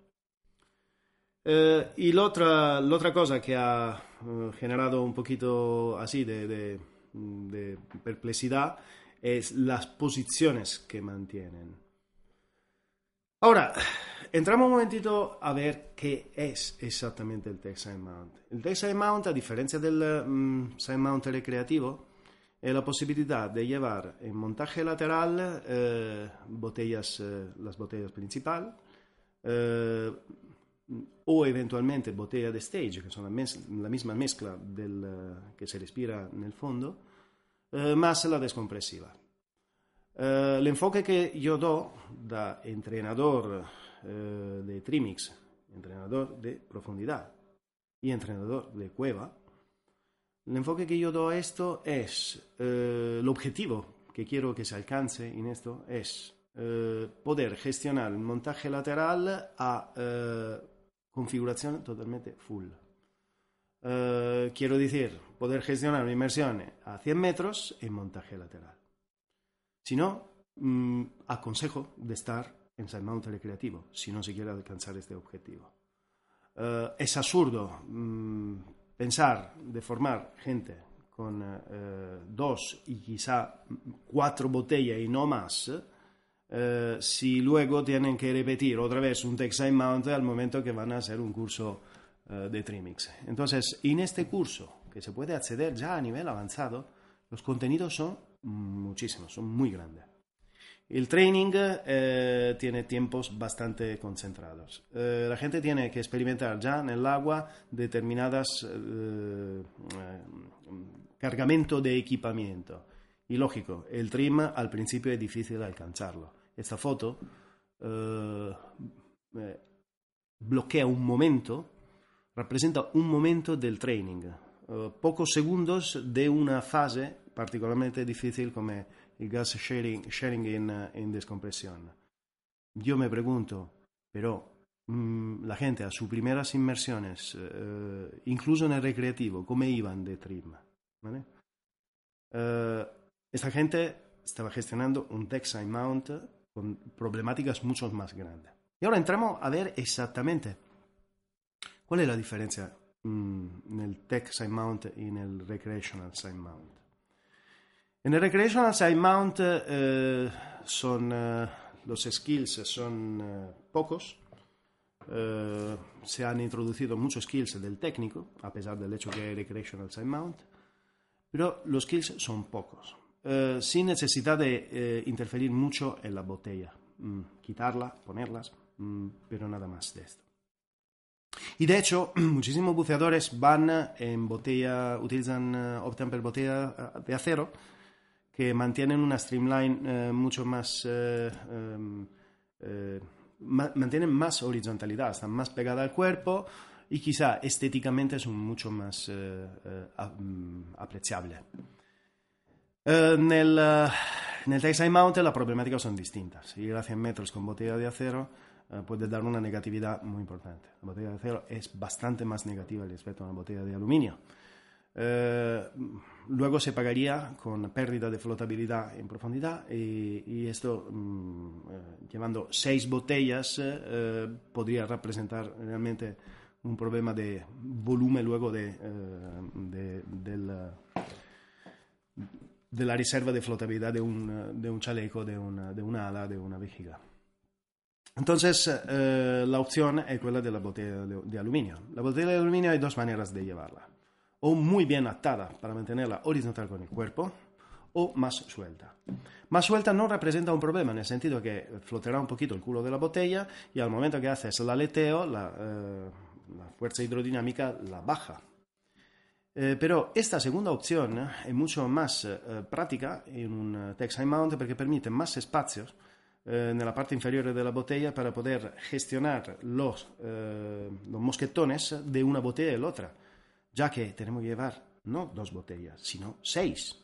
Eh, y la otra, la otra, cosa que ha uh, generado un poquito así de, de, de, perplejidad es las posiciones que mantienen. Ahora, entramos un momentito a ver qué es exactamente el Tech Mount. El Tech Mount, a diferencia del um, Side Mount recreativo, es la posibilidad de llevar en montaje lateral eh, botellas, eh, las botellas principales, eh, o eventualmente botella de stage, que son la, la misma mezcla del, que se respira en el fondo, eh, más la descompresiva. Eh, el enfoque que yo doy da entrenador eh, de Trimix, entrenador de profundidad y entrenador de cueva, el enfoque que yo doy a esto es el objetivo que quiero que se alcance en esto es poder gestionar el montaje lateral a configuración totalmente full. Uh, quiero decir, poder gestionar una inmersión a 100 metros en montaje lateral. Si no, mmm, aconsejo de estar en side mount recreativo, si no se quiere alcanzar este objetivo. Uh, es absurdo mmm, pensar de formar gente con uh, dos y quizá cuatro botellas y no más, Uh, si luego tienen que repetir otra vez un Side Mount al momento que van a hacer un curso uh, de Trimix. Entonces, en este curso, que se puede acceder ya a nivel avanzado, los contenidos son muchísimos, son muy grandes. El training eh, tiene tiempos bastante concentrados. Eh, la gente tiene que experimentar ya en el agua determinadas eh, cargamento de equipamiento. Y lógico, el trim al principio es difícil alcanzarlo. Esta foto eh, eh, bloquea un momento, representa un momento del training, eh, pocos segundos de una fase particolarmente difícil como el gas sharing, sharing en, en descompresión. Yo me pregunto, pero mmm, la gente a sus primeras inmersiones, eh, incluso en el recreativo, ¿cómo iban de trim? ¿Vale? Esta gente estaba gestionando un side mount con problemáticas mucho más grandes. Y ahora entramos a ver exactamente cuál es la diferencia mmm, en el tech side mount y en el recreational side mount. En el recreational side mount eh, son eh, los skills son eh, pocos. se han introducido muchos skills del técnico, a pesar del hecho que hay recreational side mount, pero los skills son pocos. Uh, sin necesidad de uh, interferir mucho en la botella. Mm, quitarla, ponerlas, mm, pero nada más de esto. Y de hecho, muchísimos buceadores van en botella, utilizan, eh, optan por botella eh, de acero, que mantienen una streamline eh, mucho más, eh, em, eh, ma- mantienen más horizontalidad, están más pegadas al cuerpo y quizá estéticamente son mucho más eh, eh, nel, eh, nel Texas Mountain las problemáticas son distintas. Ir a 100 metros con botella de acero eh, puede dar una negatividad muy importante. La botella de acero es bastante más negativa respecto a una botella de aluminio. Eh, luego se pagaría con pérdida de flotabilidad en profundidad y, y esto, mm, llevando seis botellas, podría representar realmente un problema de volumen luego de, de- del, de la reserva de flotabilidad de un, eh, de un chaleco, de una, de una ala, de una vejiga. Entonces, eh, la opción es quella de la botella de, aluminio. La botella de aluminio hay dos maneras de llevarla. O muy bien atada para mantenerla horizontal con el cuerpo, o más suelta. Más suelta no representa un problema, en el sentido que flotará un poquito el culo de la botella y al momento que haces el aleteo, la, eh, la fuerza hidrodinámica la baja. Eh, pero esta segunda opción eh, es mucho más eh, eh, práctica en un eh, Textile Mount porque permite más espacios eh, en la parte inferior de la botella para poder gestionar los, eh, mosquetones de una botella y la otra, ya que tenemos que llevar no dos botellas, sino seis.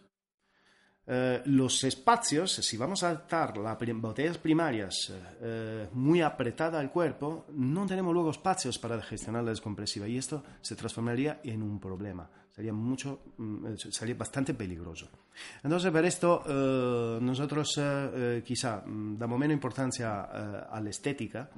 Eh, los espacios, si vamos a atar las botellas primarias eh, muy apretada al cuerpo, no tenemos luego espacios para gestionar la descompresiva y esto se transformaría en un problema. Sería mucho, mm, eh, sería bastante peligroso. Entonces, por esto, eh, nosotros eh, eh, quizá mm, damos menos importancia eh, a la estética,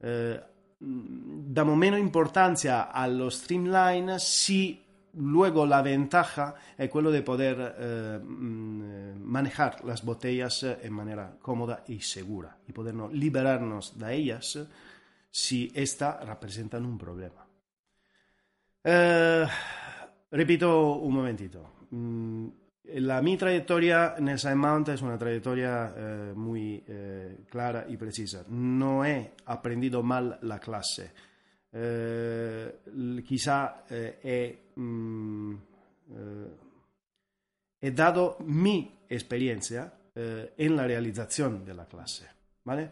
eh, mm, damos menos importancia a los streamline si luego la ventaja es quello de poder manejar las botellas en manera cómoda y segura y podernos liberarnos de ellas si éstas representan un problema. Repito un momentito. Mm, la mi trayectoria en el Mount es una trayectoria eh, muy eh, clara y precisa. No he aprendido mal la clase. Eh, quizá he, mm, he dado mi experiencia en la realización de la clase. ¿vale?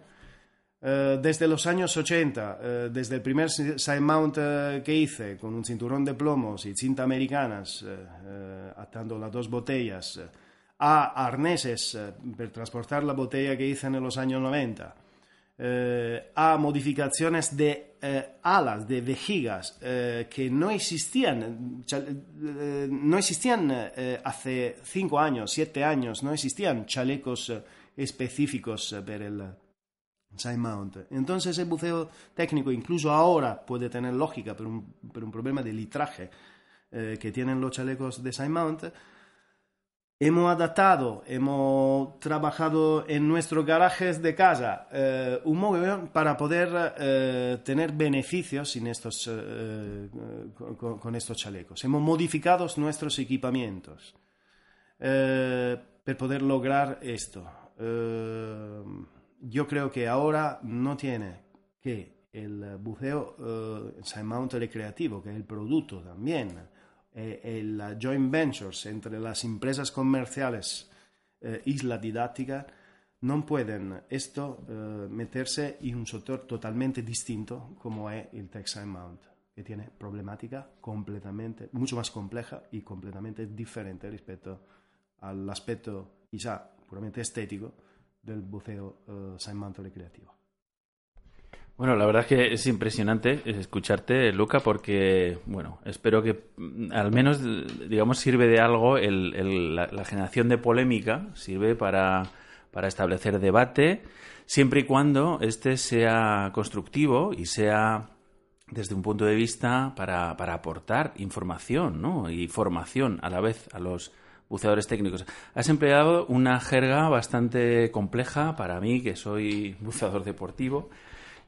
Eh, desde los años 80, eh, desde el primer si- side mount eh, que hice con un cinturón de plomos y cinta americanas atando las dos botellas, a arneses per transportar la botella que hice en los años 90, eh, a modificaciones de alas, de vejigas que no existían, no existían hace cinco años, siete años, no existían chalecos específicos para el mount. Entonces el buceo técnico incluso ahora puede tener lógica por un, por un problema de litraje eh, que tienen los chalecos de mount. Hemos adaptado, hemos trabajado en nuestros garajes de casa eh, un mogollón para poder eh, tener beneficios en estos, eh, eh, con, con estos chalecos. Hemos modificado nuestros equipamientos eh, para poder lograr esto. Eh, yo creo que ahora no tiene que el buceo eh, side mount recreativo, que es el producto también, eh, el joint ventures entre las empresas comerciales eh, y la didáctica, no pueden esto eh, meterse en un sector totalmente distinto como es el Textile Mount, que tiene problemática completamente, mucho más compleja y completamente diferente respecto al aspecto quizá puramente estético del buceo eh, side mount recreativo. Bueno, la verdad es que es impresionante escucharte, Luca, porque, bueno, espero que mm, al menos, digamos, sirve de algo el- la, la generación de polémica, sirve para, para establecer debate, siempre y cuando este sea constructivo y sea desde un punto de vista para, para aportar información ¿no? y formación a la vez a los buceadores técnicos. Has empleado una jerga bastante compleja para mí, que soy buceador deportivo,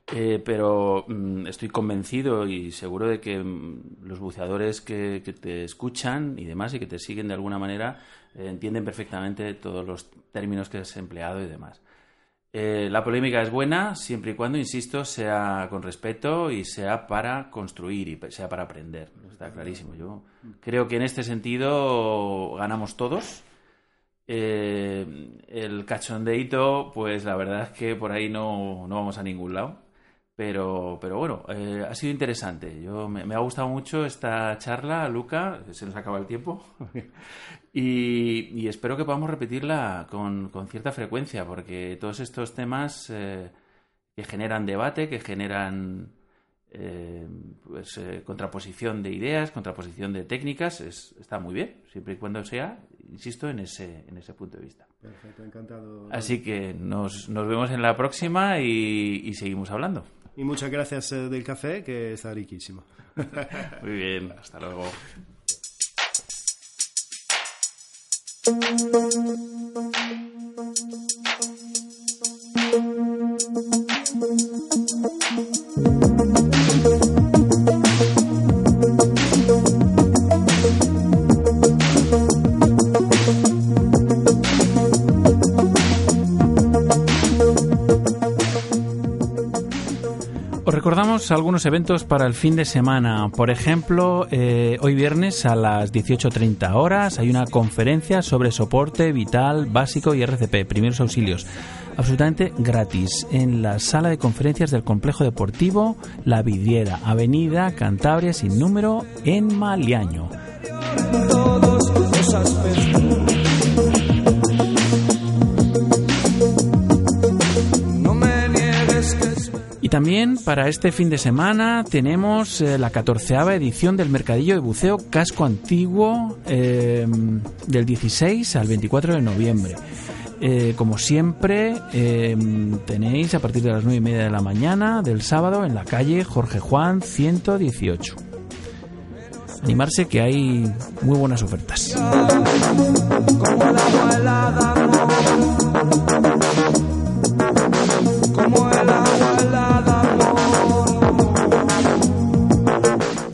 eh, pero mm, estoy convencido y seguro de que mm, los buceadores que, te escuchan y demás y que te siguen de alguna manera eh, entienden perfectamente todos los términos que has empleado y demás. Eh, la polémica es buena siempre y cuando, insisto, sea con respeto y sea para construir y sea para aprender. Está clarísimo. Yo creo que en este sentido ganamos todos. Eh, el cachondeito, pues la verdad es que por ahí no, no vamos a ningún lado. Pero, pero bueno, eh, ha sido interesante. Yo me, ha gustado mucho esta charla, Luca. Se nos acaba el tiempo. y, espero que podamos repetirla con, con, cierta frecuencia, porque todos estos temas eh, que generan debate, que generan eh, pues, contraposición de ideas, contraposición de técnicas, es, está muy bien, siempre y cuando sea, insisto, en ese, en ese punto de vista. Perfecto, encantado. Así que nos, nos vemos en la próxima y, y seguimos hablando. Y muchas gracias eh, del café, que está riquísimo. Muy bien, hasta luego. algunos eventos para el fin de semana. Por ejemplo, eh, hoy viernes a las 18.30 horas hay una conferencia sobre soporte vital básico y RCP, primeros auxilios, absolutamente gratis, en la sala de conferencias del Complejo Deportivo La Vidriera, Avenida Cantabria sin número, en Maliaño. Y también para este fin de semana tenemos eh, la catorceava edición del Mercadillo de Buceo Casco Antiguo eh, del 16 al 24 de noviembre. Eh, como siempre, tenéis a partir de las 9 y media de la mañana del sábado en la calle Jorge Juan 118. Animarse que hay muy buenas ofertas.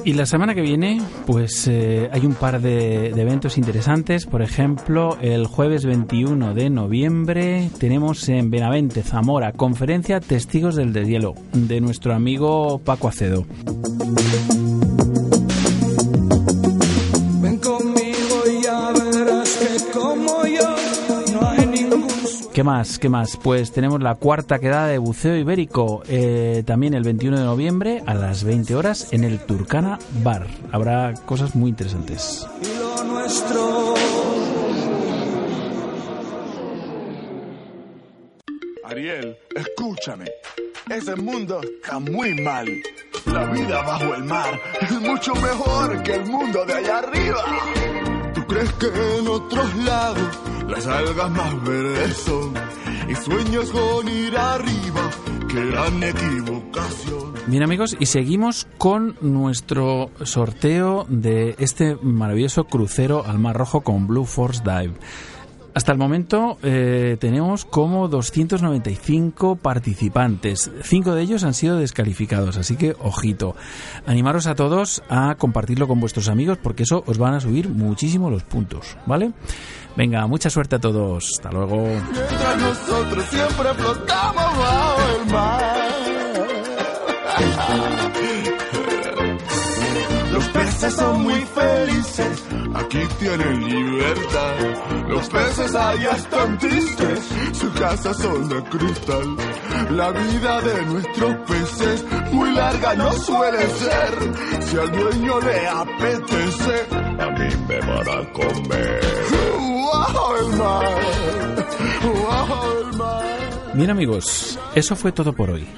Y la semana que viene, pues eh, hay un par de, de, eventos interesantes. Por ejemplo, el jueves 21 de noviembre tenemos en Benavente, Zamora, conferencia Testigos del Deshielo de nuestro amigo Paco Acedo. ¿Qué más? ¿Qué más? Pues tenemos la cuarta quedada de buceo ibérico eh, también el 21 de noviembre a las 20 horas en el Turcana Bar. Habrá cosas muy interesantes. lo nuestro. Ariel, escúchame. Ese mundo está muy mal. La vida bajo el mar es mucho mejor que el mundo de allá arriba. ¿Tú crees que en otros lados las algas más verdes son? Y sueños con ir arriba, que equivocación. Bien amigos, y seguimos con nuestro sorteo de este maravilloso crucero al Mar Rojo con Blue Force Dive. Hasta el momento eh, tenemos como 295 participantes. Cinco de ellos han sido descalificados, así que ojito. Animaros a todos a compartirlo con vuestros amigos porque eso os van a subir muchísimo los puntos, ¿vale? Venga, mucha suerte a todos. Hasta luego. Mientras nosotros siempre flotamos bajo el mar. Los peces son muy felices, aquí tienen libertad. Los peces allá están tristes, sus casas son de cristal. La vida de nuestros peces muy larga no suele ser. Si al dueño le apetece, a mí me van a comer. ¡Wow, el mar! ¡Wow, el mar! Bien amigos, eso fue todo por hoy.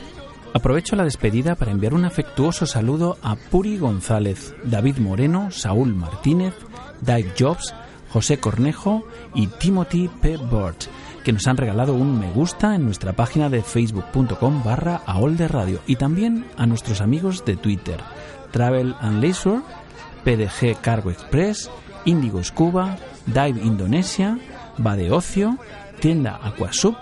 Aprovecho la despedida para enviar un afectuoso saludo a Puri González, David Moreno, Saúl Martínez, Dave Jobs, José Cornejo y Timothy P. Burt, que nos han regalado un me gusta en nuestra página de facebook.com barra Radio y también a nuestros amigos de Twitter, Travel and Leisure, PDG Cargo Express, Indigo Scuba, Dive Indonesia, Va de Ocio, Tienda Aquasub,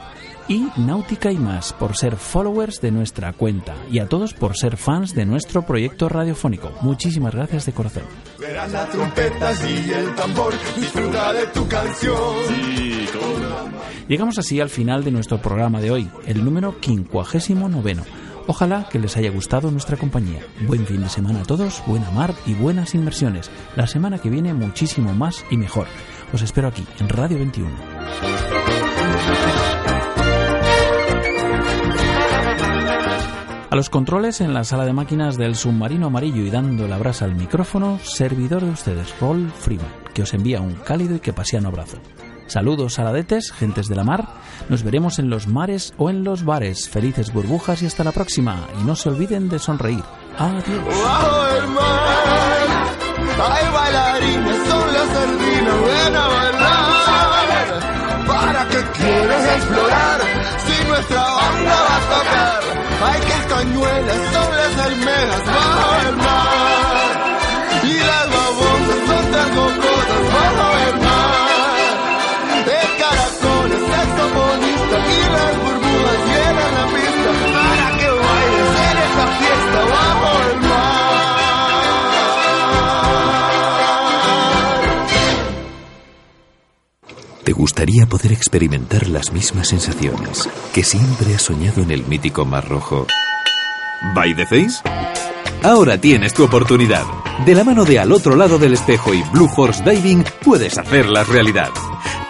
y Náutica y más por ser followers de nuestra cuenta y a todos por ser fans de nuestro proyecto radiofónico. Muchísimas gracias de corazón. Verás las trompetas y el tambor, disfruta de tu canción. Llegamos así al final de nuestro programa de hoy, el número 59. Ojalá que les haya gustado nuestra compañía. Buen fin de semana a todos, buena mar y buenas inversiones. La semana que viene muchísimo más y mejor. Os espero aquí, en Radio 21. A los controles en la sala de máquinas del submarino amarillo y dando la brasa al micrófono, servidor de ustedes, Rolf Freeman, que os envía un cálido y que pasiano abrazo. Saludos saladetes, gentes de la mar. Nos veremos en los mares o en los bares. Felices burbujas y hasta la próxima. Y no se olviden de sonreír. Adiós. Bajo el son las sardinas, ven a bailar. ¿Para qué quieres explorar si nuestra banda va a tocar? Hay que cañuelas, son las almejas bajo el mar. Y las babosas son tan cocosas bajo el mar. ¿Te gustaría poder experimentar las mismas sensaciones que siempre has soñado en el mítico Mar Rojo? ¿By the Face? Ahora tienes tu oportunidad. De la mano de Al otro lado del espejo y Blue Force Diving puedes hacerlas realidad.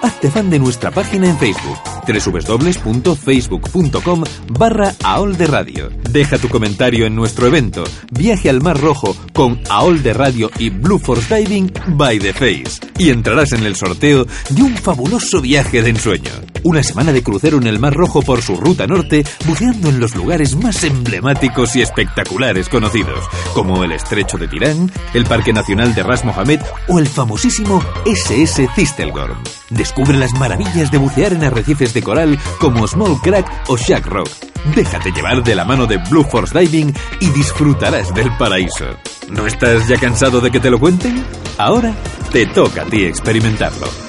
Hazte fan de nuestra página en Facebook www.facebook.com barra AOL de Radio. Deja tu comentario en nuestro evento Viaje al Mar Rojo con AOL de Radio y Blue Force Diving by the Face y entrarás en el sorteo de un fabuloso viaje de ensueño. Una semana de crucero en el Mar Rojo por su ruta norte, buceando en los lugares más emblemáticos y espectaculares conocidos, como el Estrecho de Tirán, el Parque Nacional de Ras Mohammed o el famosísimo SS Thistlegorm. Descubre las maravillas de bucear en arrecifes de coral como Small Crack o Shack Rock. Déjate llevar de la mano de Blue Force Diving y disfrutarás del paraíso. ¿No estás ya cansado de que te lo cuenten? Ahora te toca a ti experimentarlo.